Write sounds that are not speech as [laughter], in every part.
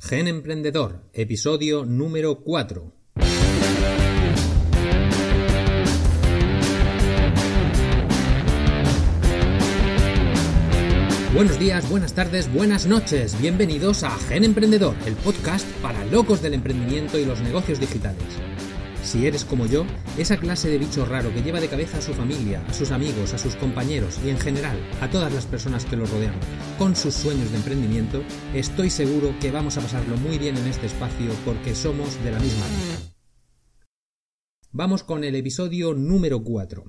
Gen Emprendedor, episodio número 4. Buenos días, buenas tardes, buenas noches. Bienvenidos a Gen Emprendedor, el podcast para locos del emprendimiento y los negocios digitales. Si eres como yo, esa clase de bicho raro que lleva de cabeza a su familia, a sus amigos, a sus compañeros y en general a todas las personas que lo rodean con sus sueños de emprendimiento, estoy seguro que vamos a pasarlo muy bien en este espacio porque somos de la misma línea. Vamos con el episodio número 4.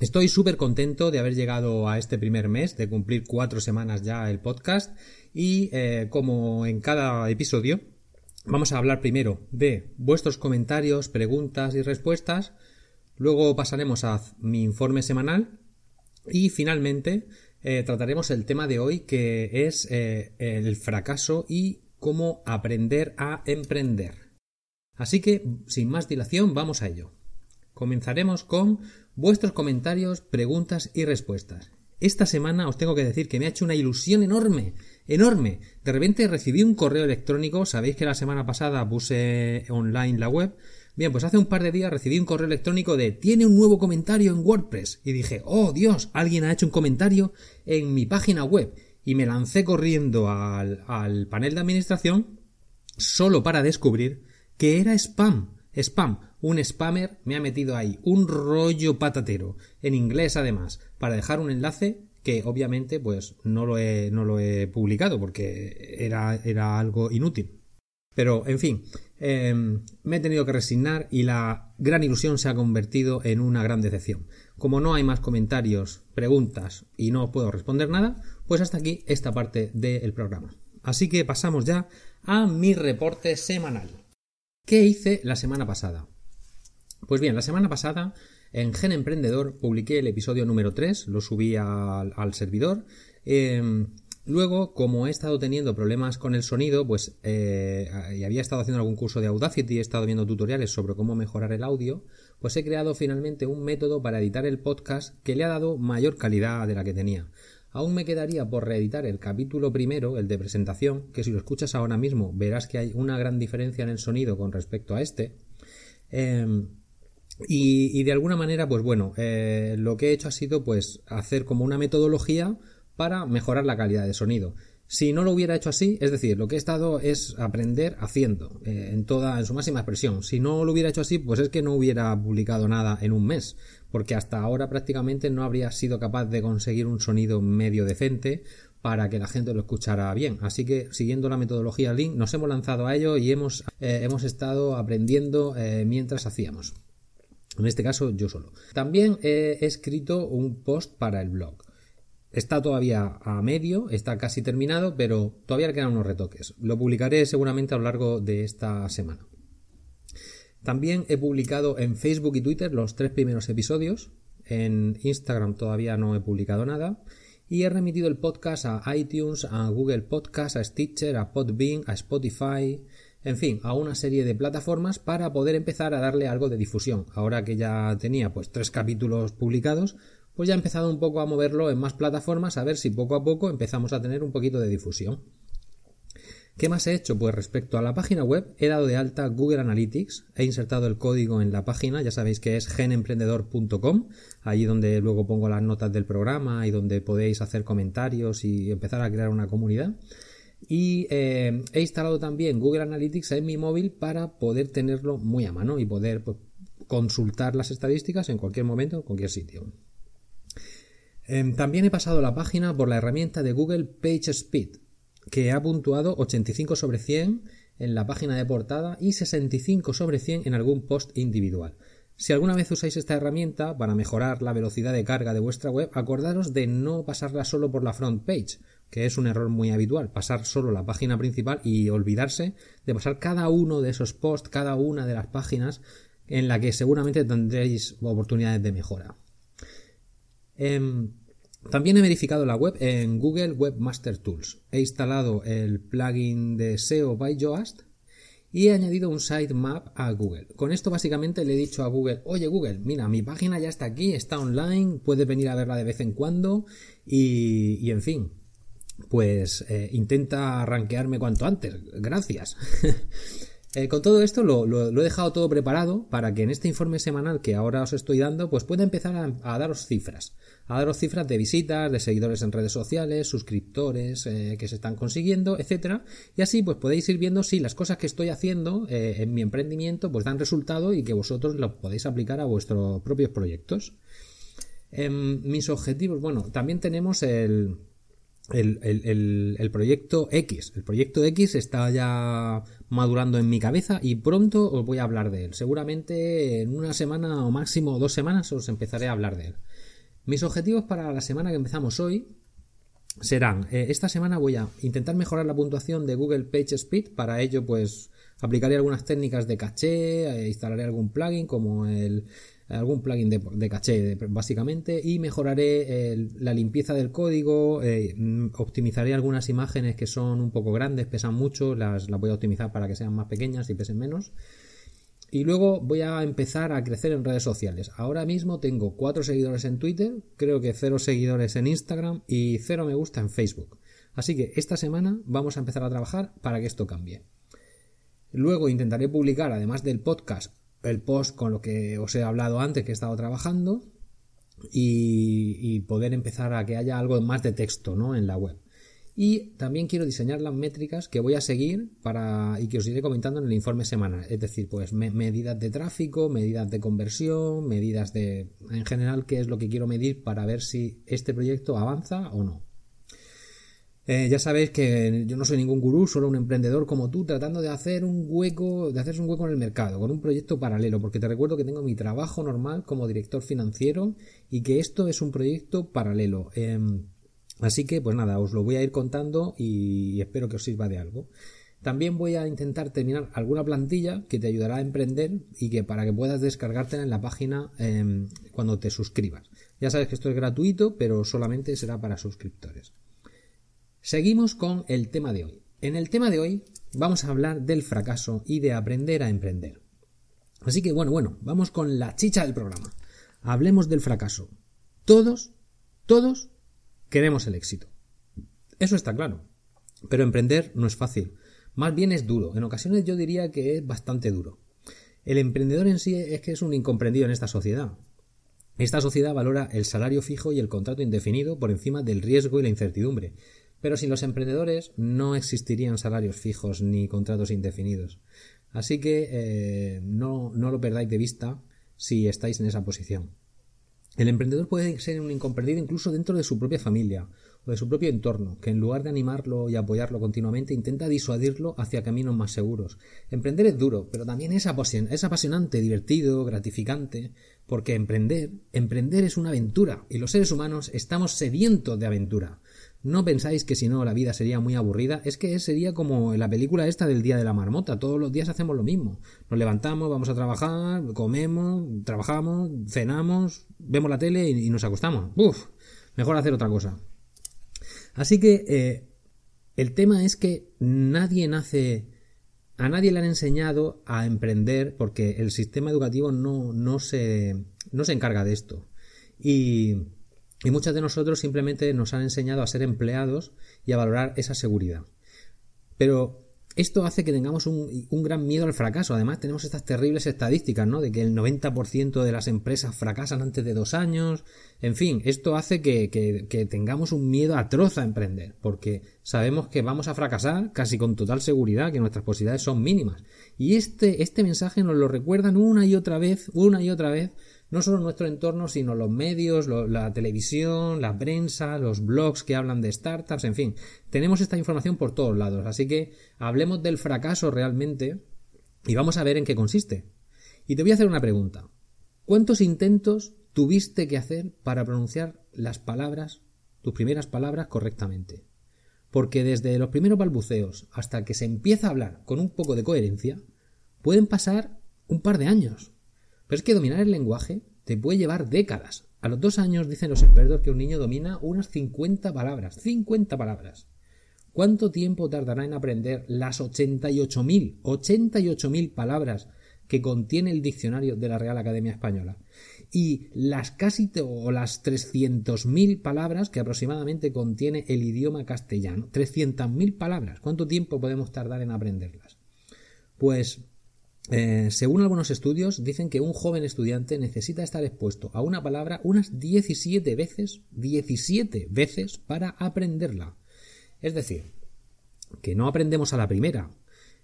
Estoy súper contento de haber llegado a este primer mes, de cumplir cuatro semanas ya el podcast y eh, como en cada episodio Vamos a hablar primero de vuestros comentarios, preguntas y respuestas, luego pasaremos a mi informe semanal y finalmente eh, trataremos el tema de hoy que es eh, el fracaso y cómo aprender a emprender. Así que, sin más dilación, vamos a ello. Comenzaremos con vuestros comentarios, preguntas y respuestas. Esta semana os tengo que decir que me ha hecho una ilusión enorme, enorme. De repente recibí un correo electrónico, sabéis que la semana pasada puse online la web. Bien, pues hace un par de días recibí un correo electrónico de tiene un nuevo comentario en WordPress y dije, oh Dios, alguien ha hecho un comentario en mi página web y me lancé corriendo al, panel de administración solo para descubrir que era spam. Spam, un spammer me ha metido ahí un rollo patatero, en inglés además, para dejar un enlace que obviamente pues no lo he, no lo he publicado porque era, era algo inútil. Pero, en fin, em, me he tenido que resignar y la gran ilusión se ha convertido en una gran decepción. Como no hay más comentarios, preguntas y no puedo responder nada, pues hasta aquí esta parte del programa. Así que pasamos ya a mi reporte semanal. ¿Qué hice la semana pasada? Pues bien, la semana pasada en Gen Emprendedor publiqué el episodio número 3, lo subí al, servidor. Em, luego, como he estado teniendo problemas con el sonido, pues eh, y había estado haciendo algún curso de Audacity, he estado viendo tutoriales sobre cómo mejorar el audio, pues he creado finalmente un método para editar el podcast que le ha dado mayor calidad de la que tenía. Aún me quedaría por reeditar el capítulo primero, el de presentación, que si lo escuchas ahora mismo verás que hay una gran diferencia en el sonido con respecto a este. Em, y, de alguna manera, pues bueno, eh, lo que he hecho ha sido pues hacer como una metodología para mejorar la calidad de sonido. Si no lo hubiera hecho así, es decir, lo que he estado es aprender haciendo, eh, en toda, en su máxima expresión. Si no lo hubiera hecho así, pues es que no hubiera publicado nada en un mes, porque hasta ahora prácticamente no habría sido capaz de conseguir un sonido medio decente para que la gente lo escuchara bien. Así que, siguiendo la metodología Link, nos hemos lanzado a ello y hemos, eh, hemos estado aprendiendo mientras hacíamos. En este caso, yo solo. También he escrito un post para el blog. Está todavía a medio, está casi terminado, pero todavía quedan unos retoques. Lo publicaré seguramente a lo largo de esta semana. También he publicado en Facebook y Twitter los tres primeros episodios. En Instagram todavía no he publicado nada. Y he remitido el podcast a iTunes, a Google Podcast, a Stitcher, a Podbean, a Spotify, en fin, a una serie de plataformas para poder empezar a darle algo de difusión. Ahora que ya tenía pues tres capítulos publicados, pues ya he empezado un poco a moverlo en más plataformas a ver si poco a poco empezamos a tener un poquito de difusión. ¿Qué más he hecho? Pues respecto a la página web, he dado de alta Google Analytics, he insertado el código en la página, ya sabéis que es genemprendedor.com, allí donde luego pongo las notas del programa y donde podéis hacer comentarios y empezar a crear una comunidad. Y eh, he instalado también Google Analytics en mi móvil para poder tenerlo muy a mano y poder pues, consultar las estadísticas en cualquier momento, en cualquier sitio. Em, también he pasado la página por la herramienta de Google PageSpeed, que ha puntuado 85 sobre 100 en la página de portada y 65 sobre 100 en algún post individual. Si alguna vez usáis esta herramienta para mejorar la velocidad de carga de vuestra web, acordaros de no pasarla solo por la front page, que es un error muy habitual, pasar solo la página principal y olvidarse de pasar cada uno de esos posts, cada una de las páginas en la que seguramente tendréis oportunidades de mejora. Em, también he verificado la web en Google Webmaster Tools. He instalado el plugin de SEO by Yoast y he añadido un sitemap a Google. Con esto básicamente le he dicho a Google, oye Google, mira, mi página ya está aquí, está online, puedes venir a verla de vez en cuando y en fin, pues eh, intenta rankearme cuanto antes. Gracias. [laughs] Eh, con todo esto lo, he dejado todo preparado para que en este informe semanal que ahora os estoy dando, pues pueda empezar a, daros cifras. A daros cifras de visitas, de seguidores en redes sociales, suscriptores eh, que se están consiguiendo, etcétera. Y así pues podéis ir viendo si las cosas que estoy haciendo en mi emprendimiento pues dan resultado y que vosotros lo podéis aplicar a vuestros propios proyectos. Em, mis objetivos, bueno, también tenemos el, el, proyecto X. El proyecto X está ya madurando en mi cabeza y pronto os voy a hablar de él. Seguramente en una semana o máximo dos semanas os empezaré a hablar de él. Mis objetivos para la semana que empezamos hoy serán, eh, esta semana voy a intentar mejorar la puntuación de Google Page Speed. Para ello, pues aplicaré algunas técnicas de caché, eh, instalaré algún plugin como el algún plugin de, caché básicamente y mejoraré la limpieza del código, eh, mm, optimizaré algunas imágenes que son un poco grandes, pesan mucho, las voy a optimizar para que sean más pequeñas y pesen menos. Y luego voy a empezar a crecer en redes sociales. Ahora mismo tengo cuatro seguidores en Twitter, creo que cero seguidores en Instagram y cero me gusta en Facebook. Así que esta semana vamos a empezar a trabajar para que esto cambie. Luego intentaré publicar, además del podcast, el post con lo que os he hablado antes que he estado trabajando y, poder empezar a que haya algo más de texto ¿no? en la web. Y también quiero diseñar las métricas que voy a seguir para y que os iré comentando en el informe semanal. Es decir, pues medidas de tráfico, medidas de conversión, medidas de en general qué es lo que quiero medir para ver si este proyecto avanza o no. Eh, ya sabéis que yo no soy ningún gurú, solo un emprendedor como tú, tratando de hacer un hueco, de hacerse un hueco en el mercado, con un proyecto paralelo, porque te recuerdo que tengo mi trabajo normal como director financiero y que esto es un proyecto paralelo. Em, así que, pues nada, os lo voy a ir contando y espero que os sirva de algo. También voy a intentar terminar alguna plantilla que te ayudará a emprender y que para que puedas descargártela en la página em, cuando te suscribas. Ya sabes que esto es gratuito, pero solamente será para suscriptores. Seguimos con el tema de hoy. En el tema de hoy vamos a hablar del fracaso y de aprender a emprender. Así que bueno, bueno, vamos con la chicha del programa. Hablemos del fracaso. Todos, todos queremos el éxito. Eso está claro. Pero emprender no es fácil. Más bien es duro. En ocasiones yo diría que es bastante duro. El emprendedor en sí es que es un incomprendido en esta sociedad. Esta sociedad valora el salario fijo y el contrato indefinido por encima del riesgo y la incertidumbre, pero sin los emprendedores no existirían salarios fijos ni contratos indefinidos. Así que eh, no, no lo perdáis de vista si estáis en esa posición. El emprendedor puede ser un incomprendido incluso dentro de su propia familia o de su propio entorno, que en lugar de animarlo y apoyarlo continuamente intenta disuadirlo hacia caminos más seguros. Emprender es duro, pero también es, es apasionante, divertido, gratificante, porque emprender, emprender es una aventura, y los seres humanos estamos sedientos de aventura. No pensáis que si no la vida sería muy aburrida, es que sería como la película esta del Día de la Marmota, todos los días hacemos lo mismo. Nos levantamos, vamos a trabajar, comemos, trabajamos, cenamos, vemos la tele y, nos acostamos. Uf, mejor hacer otra cosa. Así que eh, el tema es que nadie nace, a nadie le han enseñado a emprender porque el sistema educativo no, no, se, no se encarga de esto. Y y muchos de nosotros simplemente nos han enseñado a ser empleados y a valorar esa seguridad. Pero esto hace que tengamos un, gran miedo al fracaso. Además, tenemos estas terribles estadísticas, ¿no? De que el 90% de las empresas fracasan antes de dos años. En fin, esto hace que, que, tengamos un miedo atroz a emprender, porque sabemos que vamos a fracasar casi con total seguridad, que nuestras posibilidades son mínimas. Y este, este mensaje nos lo recuerdan una y otra vez, una y otra vez, no solo nuestro entorno, sino los medios, la televisión, la prensa, los blogs que hablan de startups, en fin, tenemos esta información por todos lados. Así que hablemos del fracaso realmente y vamos a ver en qué consiste. Y te voy a hacer una pregunta. ¿Cuántos intentos tuviste que hacer para pronunciar las palabras, tus primeras palabras correctamente? Porque desde los primeros balbuceos hasta que se empieza a hablar con un poco de coherencia, pueden pasar un par de años. Pero es que dominar el lenguaje te puede llevar décadas. A los dos años dicen los expertos que un niño domina unas 50 palabras. 50 palabras. ¿Cuánto tiempo tardará en aprender las 88.000, 88.000 palabras que contiene el diccionario de la Real Academia Española? y las casi o las 300.000 palabras que aproximadamente contiene el idioma castellano. 300.000 palabras. ¿Cuánto tiempo podemos tardar en aprenderlas? Pues eh, según algunos estudios, dicen que un joven estudiante necesita estar expuesto a una palabra unas 17 veces, 17 veces para aprenderla. Es decir, que no aprendemos a la primera.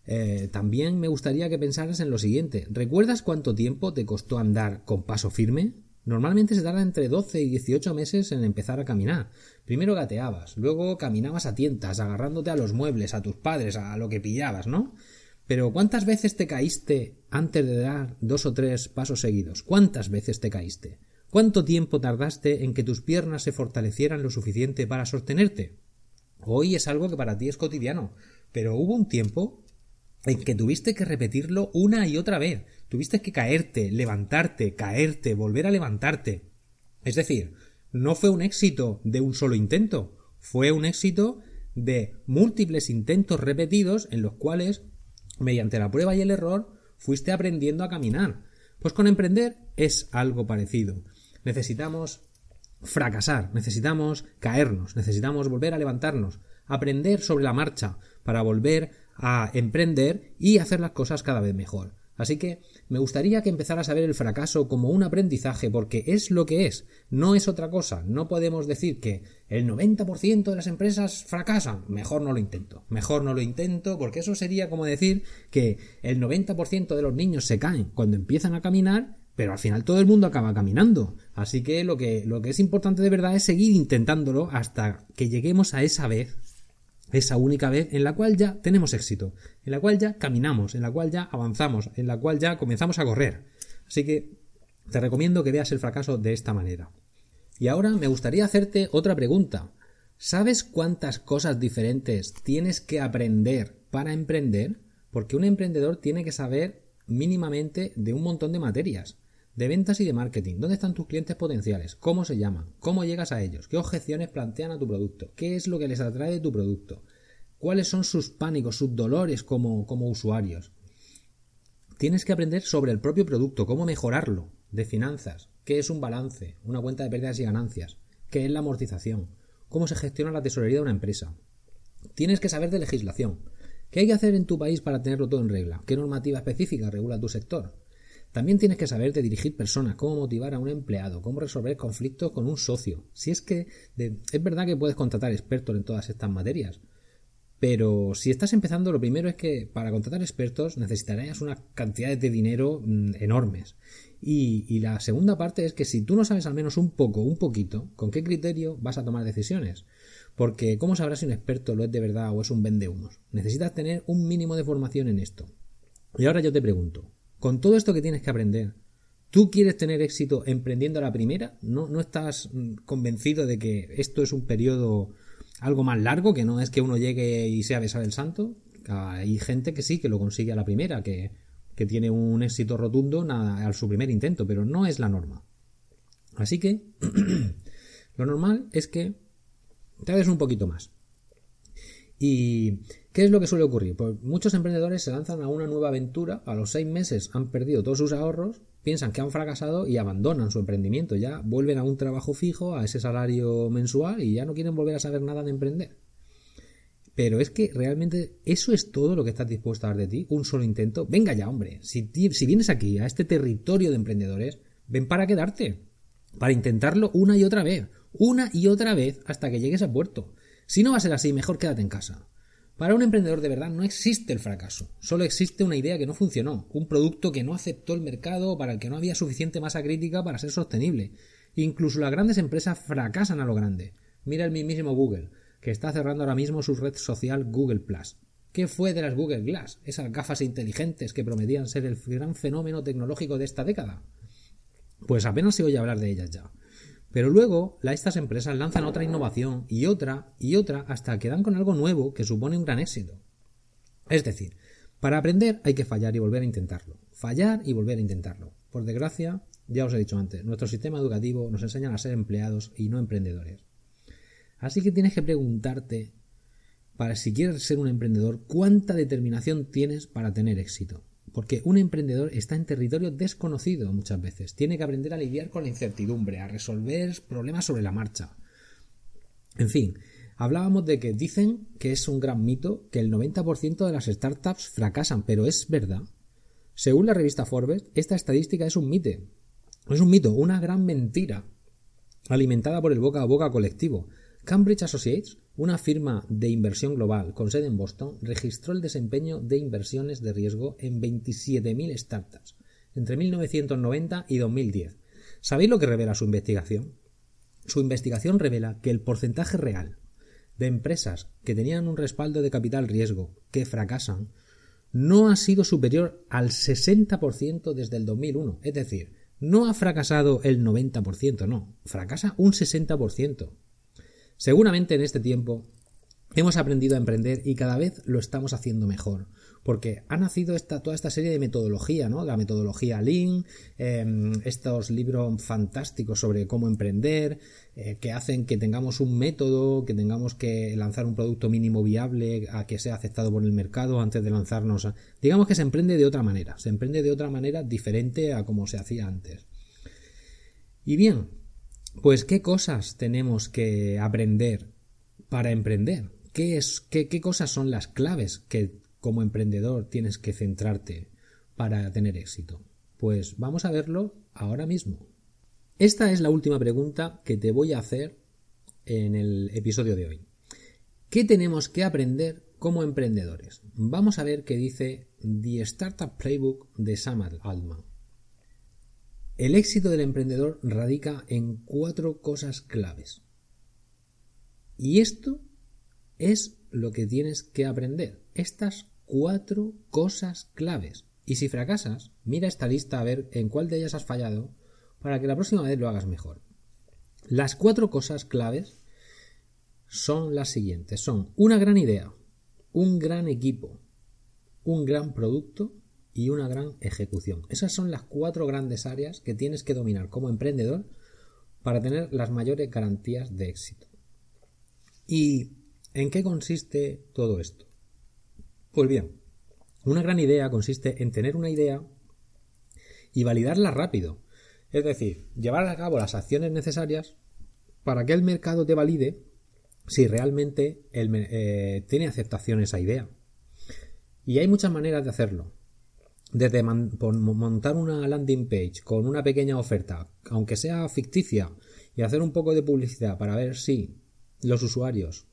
Eh, también me gustaría que pensaras en lo siguiente. ¿Recuerdas cuánto tiempo te costó andar con paso firme? Normalmente se tarda entre 12 y 18 meses en empezar a caminar. Primero gateabas, luego caminabas a tientas, agarrándote a los muebles, a tus padres, a lo que pillabas, ¿no? Pero ¿cuántas veces te caíste antes de dar dos o tres pasos seguidos? ¿Cuántas veces te caíste? ¿Cuánto tiempo tardaste en que tus piernas se fortalecieran lo suficiente para sostenerte? Hoy es algo que para ti es cotidiano, pero hubo un tiempo en que tuviste que repetirlo una y otra vez. Tuviste que caerte, levantarte, caerte, volver a levantarte. Es decir, no fue un éxito de un solo intento, fue un éxito de múltiples intentos repetidos en los cuales, mediante la prueba y el error, fuiste aprendiendo a caminar. Pues con emprender es algo parecido. Necesitamos fracasar, necesitamos caernos, necesitamos volver a levantarnos, aprender sobre la marcha para volver a emprender y hacer las cosas cada vez mejor. Así que me gustaría que empezaras a ver el fracaso como un aprendizaje porque es lo que es, no es otra cosa. No podemos decir que el 90% de las empresas fracasan. Mejor no lo intento. Mejor no lo intento porque eso sería como decir que el 90% de los niños se caen cuando empiezan a caminar pero al final todo el mundo acaba caminando. Así que lo que, lo que es importante de verdad es seguir intentándolo hasta que lleguemos a esa vez, esa única vez en la cual ya tenemos éxito, en la cual ya caminamos, en la cual ya avanzamos, en la cual ya comenzamos a correr. Así que te recomiendo que veas el fracaso de esta manera. Y ahora me gustaría hacerte otra pregunta. ¿Sabes cuántas cosas diferentes tienes que aprender para emprender? Porque un emprendedor tiene que saber mínimamente de un montón de materias de ventas y de marketing. ¿Dónde están tus clientes potenciales? ¿Cómo se llaman? ¿Cómo llegas a ellos? ¿Qué objeciones plantean a tu producto? ¿Qué es lo que les atrae de tu producto? ¿Cuáles son sus pánicos, sus dolores como, como usuarios? Tienes que aprender sobre el propio producto, cómo mejorarlo, de finanzas, qué es un balance, una cuenta de pérdidas y ganancias, qué es la amortización, cómo se gestiona la tesorería de una empresa. Tienes que saber de legislación. ¿Qué hay que hacer en tu país para tenerlo todo en regla? ¿Qué normativa específica regula tu sector? También tienes que saber de dirigir personas, cómo motivar a un empleado, cómo resolver conflictos con un socio. Si es que es verdad que puedes contratar expertos en todas estas materias, pero si estás empezando, lo primero es que para contratar expertos necesitarías unas cantidades de dinero mm, enormes. Y, y, la segunda parte es que si tú no sabes al menos un poco, un poquito, con qué criterio vas a tomar decisiones. Porque ¿cómo sabrás si un experto lo es de verdad o es un vendehumos? Necesitas tener un mínimo de formación en esto. Y ahora yo te pregunto, con todo esto que tienes que aprender, ¿tú quieres tener éxito emprendiendo a la primera? ¿No, no estás mm, convencido de que esto es un periodo algo más largo, que no es que uno llegue y sea besar el santo? Hay gente que sí, que lo consigue a la primera, que, que tiene un éxito rotundo a su primer intento, pero no es la norma. Así que [clears throat] lo normal es que hagas un poquito más. ¿Y qué es lo que suele ocurrir? Pues muchos emprendedores se lanzan a una nueva aventura, a los seis meses han perdido todos sus ahorros, piensan que han fracasado y abandonan su emprendimiento, ya vuelven a un trabajo fijo, a ese salario mensual y ya no quieren volver a saber nada de emprender. Pero es que realmente eso es todo lo que estás dispuesto a dar de ti, un solo intento. Venga ya, hombre, si, si vienes aquí, a este territorio de emprendedores, ven para quedarte, para intentarlo una y otra vez, una y otra vez hasta que llegues a puerto. Si no va a ser así, mejor quédate en casa. Para un emprendedor de verdad no existe el fracaso, solo existe una idea que no funcionó, un producto que no aceptó el mercado para el que no había suficiente masa crítica para ser sostenible. Incluso las grandes empresas fracasan a lo grande. Mira el mismísimo Google, que está cerrando ahora mismo su red social Google Plus. ¿Qué fue de las Google Glass, esas gafas inteligentes que prometían ser el gran fenómeno tecnológico de esta década? Pues apenas se oye hablar de ellas ya. Pero luego estas empresas lanzan otra innovación y otra y otra hasta que dan con algo nuevo que supone un gran éxito. Es decir, para aprender hay que fallar y volver a intentarlo. Fallar y volver a intentarlo. Por desgracia, ya os he dicho antes, nuestro sistema educativo nos enseña a ser empleados y no emprendedores. Así que tienes que preguntarte, para si quieres ser un emprendedor, cuánta determinación tienes para tener éxito. Porque un emprendedor está en territorio desconocido muchas veces. Tiene que aprender a lidiar con la incertidumbre, a resolver problemas sobre la marcha. En fin, hablábamos de que dicen que es un gran mito que el 90% de las startups fracasan, pero es verdad. Según la revista Forbes, esta estadística es un mito. Es un mito, una gran mentira, alimentada por el boca a boca colectivo. Cambridge Associates una firma de inversión global con sede en Boston registró el desempeño de inversiones de riesgo en 27.000 startups entre 1990 y 2010. ¿Sabéis lo que revela su investigación? Su investigación revela que el porcentaje real de empresas que tenían un respaldo de capital riesgo que fracasan no ha sido superior al 60% desde el 2001. Es decir, no ha fracasado el 90%, no, fracasa un 60%. Seguramente en este tiempo hemos aprendido a emprender y cada vez lo estamos haciendo mejor. Porque ha nacido esta, toda esta serie de metodología, ¿no? La metodología Lean, em, estos libros fantásticos sobre cómo emprender, eh, que hacen que tengamos un método, que tengamos que lanzar un producto mínimo viable a que sea aceptado por el mercado antes de lanzarnos. A... Digamos que se emprende de otra manera, se emprende de otra manera diferente a como se hacía antes. Y bien, pues, ¿qué cosas tenemos que aprender para emprender? ¿Qué, es, qué, cosas son las claves que como emprendedor tienes que centrarte para tener éxito? Pues vamos a verlo ahora mismo. Esta es la última pregunta que te voy a hacer en el episodio de hoy. ¿Qué tenemos que aprender como emprendedores? Vamos a ver qué dice The Startup Playbook de Sam Altman. El éxito del emprendedor radica en cuatro cosas claves. Y esto es lo que tienes que aprender. Estas cuatro cosas claves. Y si fracasas, mira esta lista a ver en cuál de ellas has fallado para que la próxima vez lo hagas mejor. Las cuatro cosas claves son las siguientes. Son una gran idea, un gran equipo, un gran producto y una gran ejecución. Esas son las cuatro grandes áreas que tienes que dominar como emprendedor para tener las mayores garantías de éxito. ¿Y en qué consiste todo esto? Pues bien, una gran idea consiste en tener una idea y validarla rápido. Es decir, llevar a cabo las acciones necesarias para que el mercado te valide si realmente eh, tiene aceptación esa idea. Y hay muchas maneras de hacerlo desde montar una landing page con una pequeña oferta, aunque sea ficticia, y hacer un poco de publicidad para ver si los usuarios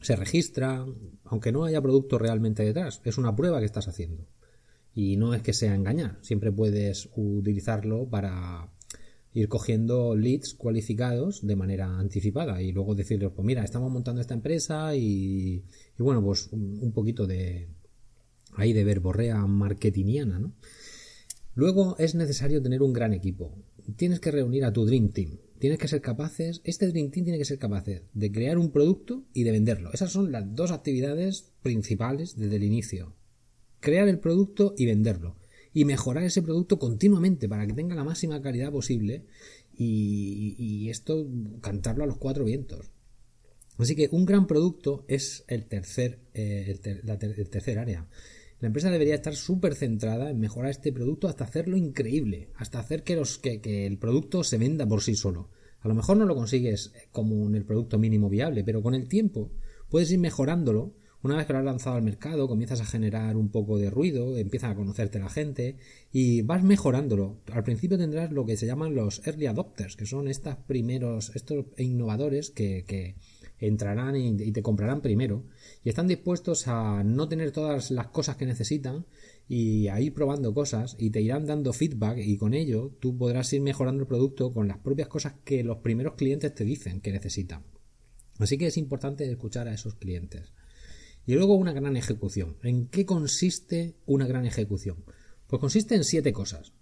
se registran, aunque no haya producto realmente detrás, es una prueba que estás haciendo. Y no es que sea engañar, siempre puedes utilizarlo para ir cogiendo leads cualificados de manera anticipada y luego decirles, pues mira, estamos montando esta empresa y, bueno, pues un poquito de, ahí de verborrea marketingiana, ¿no? Luego es necesario tener un gran equipo. Tienes que reunir a tu Dream Team. Tienes que ser capaces, este Dream Team tiene que ser capaces de crear un producto y de venderlo. Esas son las dos actividades principales desde el inicio. Crear el producto y venderlo. Y mejorar ese producto continuamente para que tenga la máxima calidad posible y, esto cantarlo a los cuatro vientos. Así que un gran producto es el tercer, eh, el tercer área. La empresa debería estar súper centrada en mejorar este producto hasta hacerlo increíble, hasta hacer que, los, que, el producto se venda por sí solo. A lo mejor no lo consigues como en el producto mínimo viable, pero con el tiempo puedes ir mejorándolo. Una vez que lo has lanzado al mercado, comienzas a generar un poco de ruido, empieza a conocerte la gente y vas mejorándolo. Al principio tendrás lo que se llaman los early adopters, que son estos primeros, estos innovadores que, que entrarán y, te comprarán primero y están dispuestos a no tener todas las cosas que necesitan y a ir probando cosas y te irán dando feedback y con ello tú podrás ir mejorando el producto con las propias cosas que los primeros clientes te dicen que necesitan. Así que es importante escuchar a esos clientes. Y luego una gran ejecución. ¿En qué consiste una gran ejecución? Pues consiste en siete cosas.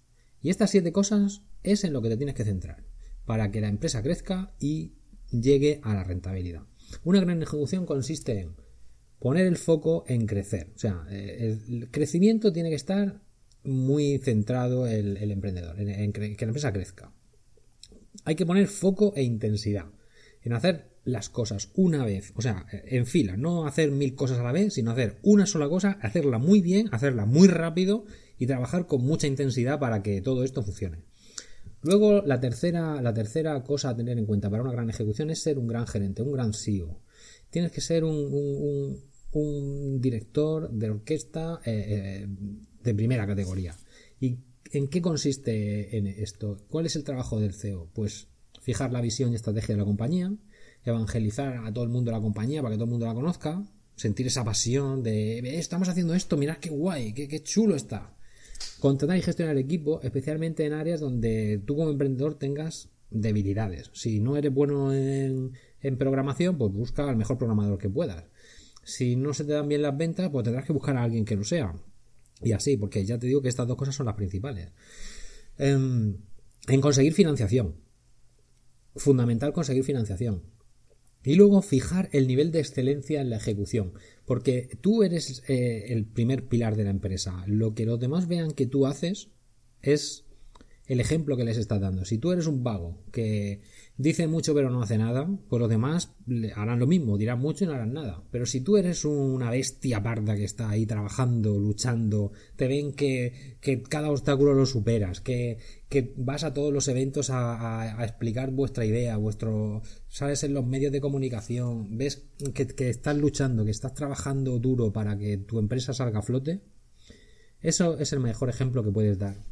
Y estas siete cosas es en lo que te tienes que centrar para que la empresa crezca y llegue a la rentabilidad. Una gran ejecución consiste en poner el foco en crecer. O sea, eh, el crecimiento tiene que estar muy centrado el, el emprendedor, en, que la empresa crezca. Hay que poner foco e intensidad en hacer las cosas una vez, o sea, en fila, no hacer mil cosas a la vez, sino hacer una sola cosa, hacerla muy bien, hacerla muy rápido y trabajar con mucha intensidad para que todo esto funcione. Luego, la tercera, la tercera cosa a tener en cuenta para una gran ejecución es ser un gran gerente, un gran CEO. Tienes que ser un, director de orquesta eh, eh, de primera categoría. ¿Y en qué consiste en esto? ¿Cuál es el trabajo del CEO? Pues fijar la visión y estrategia de la compañía, evangelizar a todo el mundo de la compañía para que todo el mundo la conozca, sentir esa pasión de estamos haciendo esto, mirad qué guay, qué, qué chulo está. Contratar y gestionar equipo, especialmente en áreas donde tú como emprendedor tengas debilidades. Si no eres bueno en, programación, pues busca al mejor programador que puedas. Si no se te dan bien las ventas, pues tendrás que buscar a alguien que lo sea. Y así, porque ya te digo que estas dos cosas son las principales. Em, en conseguir financiación. Fundamental conseguir financiación. Y luego fijar el nivel de excelencia en la ejecución, porque tú eres eh, el primer pilar de la empresa. Lo que los demás vean que tú haces es el ejemplo que les estás dando. Si tú eres un vago que dice mucho pero no hace nada, pues los demás harán lo mismo, dirán mucho y no harán nada. Pero si tú eres una bestia parda que está ahí trabajando, luchando, te ven que, cada obstáculo lo superas, que, vas a todos los eventos a, explicar vuestra idea, vuestro, sabes en los medios de comunicación, ves que, que estás luchando, que estás trabajando duro para que tu empresa salga a flote, eso es el mejor ejemplo que puedes dar.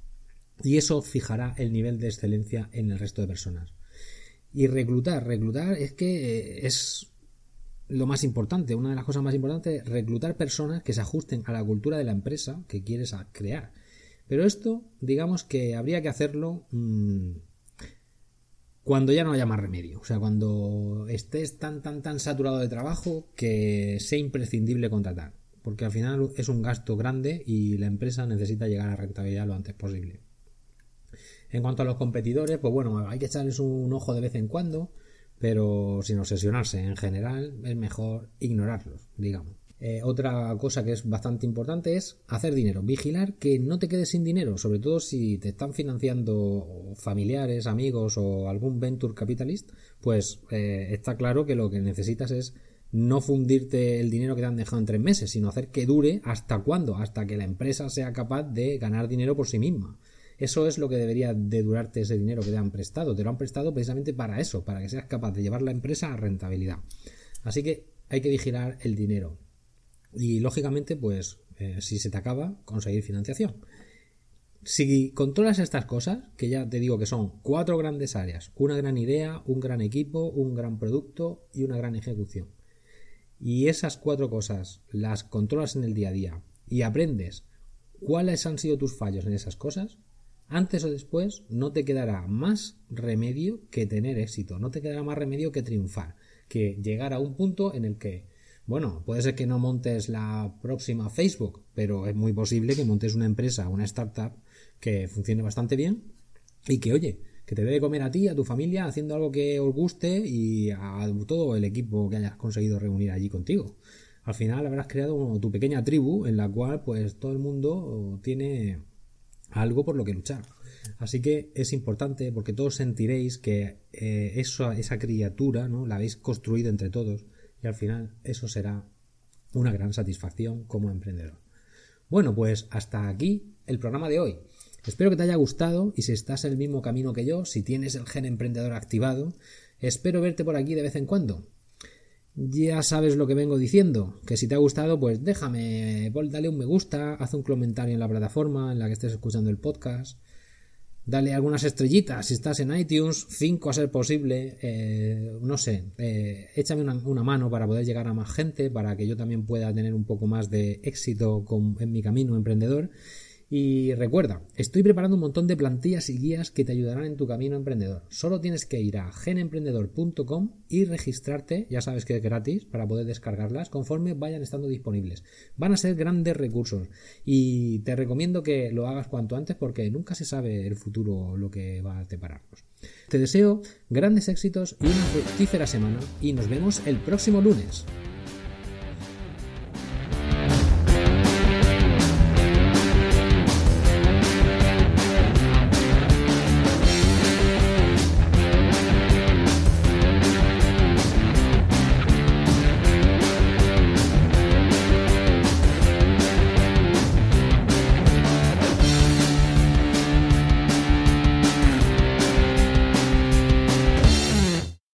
Y eso fijará el nivel de excelencia en el resto de personas. Y reclutar, reclutar es que eh, es lo más importante, una de las cosas más importantes, reclutar personas que se ajusten a la cultura de la empresa que quieres crear. Pero esto, digamos que habría que hacerlo mm, cuando ya no haya más remedio. O sea, cuando estés tan, tan, tan saturado de trabajo que sea imprescindible contratar. Porque al final es un gasto grande y la empresa necesita llegar a rentabilidad lo antes posible. En cuanto a los competidores, pues bueno, hay que echarles un ojo de vez en cuando, pero sin obsesionarse. En general, es mejor ignorarlos, digamos. Eh, otra cosa que es bastante importante es hacer dinero, vigilar que no te quedes sin dinero, sobre todo si te están financiando familiares, amigos o algún venture capitalist, pues eh, está claro que lo que necesitas es no fundirte el dinero que te han dejado en tres meses, sino hacer que dure hasta cuándo, hasta que la empresa sea capaz de ganar dinero por sí misma. Eso es lo que debería de durarte ese dinero que te han prestado. Te lo han prestado precisamente para eso, para que seas capaz de llevar la empresa a rentabilidad. Así que hay que vigilar el dinero. Y lógicamente, pues, eh, si se te acaba, conseguir financiación. Si controlas estas cosas, que ya te digo que son cuatro grandes áreas, una gran idea, un gran equipo, un gran producto y una gran ejecución. Y esas cuatro cosas las controlas en el día a día y aprendes cuáles han sido tus fallos en esas cosas, antes o después no te quedará más remedio que tener éxito, no te quedará más remedio que triunfar, que llegar a un punto en el que, bueno, puede ser que no montes la próxima Facebook, pero es muy posible que montes una empresa, una startup que funcione bastante bien y que, oye, que te debe comer a ti, a tu familia, haciendo algo que os guste y a todo el equipo que hayas conseguido reunir allí contigo. Al final habrás creado tu pequeña tribu en la cual pues todo el mundo tiene algo por lo que luchar. Así que es importante porque todos sentiréis que eh, eso, esa criatura ¿no? la habéis construido entre todos y al final eso será una gran satisfacción como emprendedor. Bueno, pues hasta aquí el programa de hoy. Espero que te haya gustado y si estás en el mismo camino que yo, si tienes el gen emprendedor activado, espero verte por aquí de vez en cuando. Ya sabes lo que vengo diciendo, que si te ha gustado, pues déjame, dale un me gusta, haz un comentario en la plataforma en la que estés escuchando el podcast, dale algunas estrellitas si estás en iTunes, cinco a ser posible, eh, no sé, eh, échame una, mano para poder llegar a más gente, para que yo también pueda tener un poco más de éxito en mi camino emprendedor y recuerda, estoy preparando un montón de plantillas y guías que te ayudarán en tu camino emprendedor. Solo tienes que ir a genemprendedor.com y registrarte, ya sabes que es gratis, para poder descargarlas conforme vayan estando disponibles. Van a ser grandes recursos y te recomiendo que lo hagas cuanto antes porque nunca se sabe el futuro lo que va a depararnos. Te deseo grandes éxitos y una fructífera semana y nos vemos el próximo lunes.